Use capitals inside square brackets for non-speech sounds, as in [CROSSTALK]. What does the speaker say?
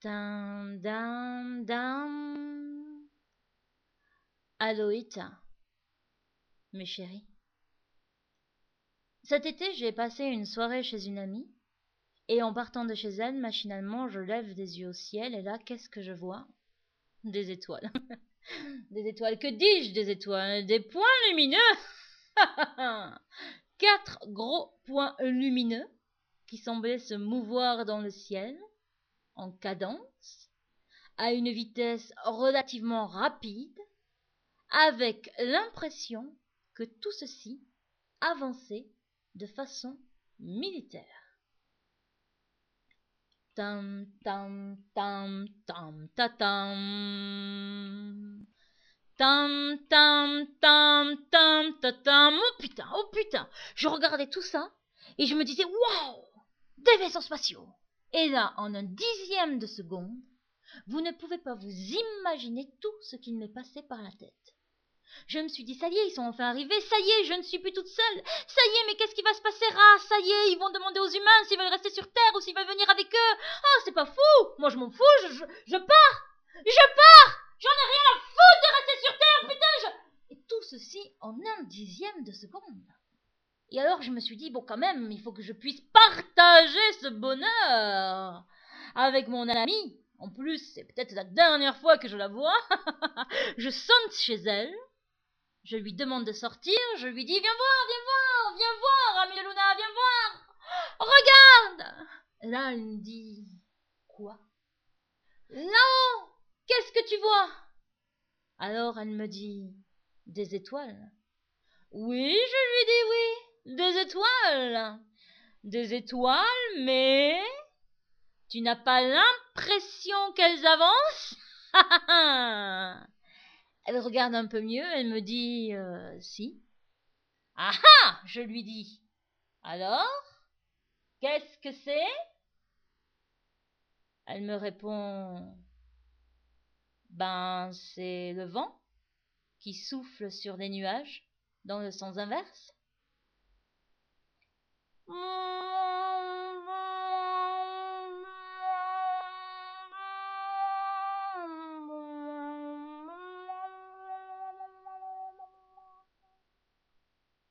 Dam, dam, dam. Aloïta, mes chéris. Cet été, j'ai passé une soirée chez une amie, et en partant de chez elle, machinalement, je lève des yeux au ciel, et là, qu'est-ce que je vois? Des étoiles. [LAUGHS] des étoiles, que dis-je des étoiles? Des points lumineux [LAUGHS] Quatre gros points lumineux qui semblaient se mouvoir dans le ciel, en cadence, à une vitesse relativement rapide, avec l'impression que tout ceci avançait de façon militaire. Tam tam tam tam ta tam. Tam tam tam tam ta tam. Oh putain, oh putain. Je regardais tout ça et je me disais waouh, des vaisseaux spatiaux. Et là, en un dixième de seconde, vous ne pouvez pas vous imaginer tout ce qui m'est passé par la tête. Je me suis dit, ça y est, ils sont enfin arrivés, ça y est, je ne suis plus toute seule, ça y est, mais qu'est-ce qui va se passer, Ah, ça y est, ils vont demander aux humains s'ils veulent rester sur Terre ou s'ils veulent venir avec eux. Ah, c'est pas fou, moi je m'en fous, je, je, je pars, je pars, j'en ai rien à foutre de rester sur Terre, putain, je... Et tout ceci en un dixième de seconde. Et alors je me suis dit, bon quand même, il faut que je puisse partager ce bonheur avec mon ami. En plus, c'est peut-être la dernière fois que je la vois. [LAUGHS] je sonne chez elle. Je lui demande de sortir. Je lui dis, viens voir, viens voir, viens voir, ami de Luna, viens voir. Regarde. Là, elle me dit, quoi? Non Qu'est-ce que tu vois? Alors elle me dit, des étoiles. Oui, je lui dis oui des étoiles. Des étoiles, mais tu n'as pas l'impression qu'elles avancent? [LAUGHS] Elle regarde un peu mieux, elle me dit euh, si. Ah ah Je lui dis. Alors Qu'est-ce que c'est? Elle me répond Ben, c'est le vent qui souffle sur des nuages dans le sens inverse. 嗯。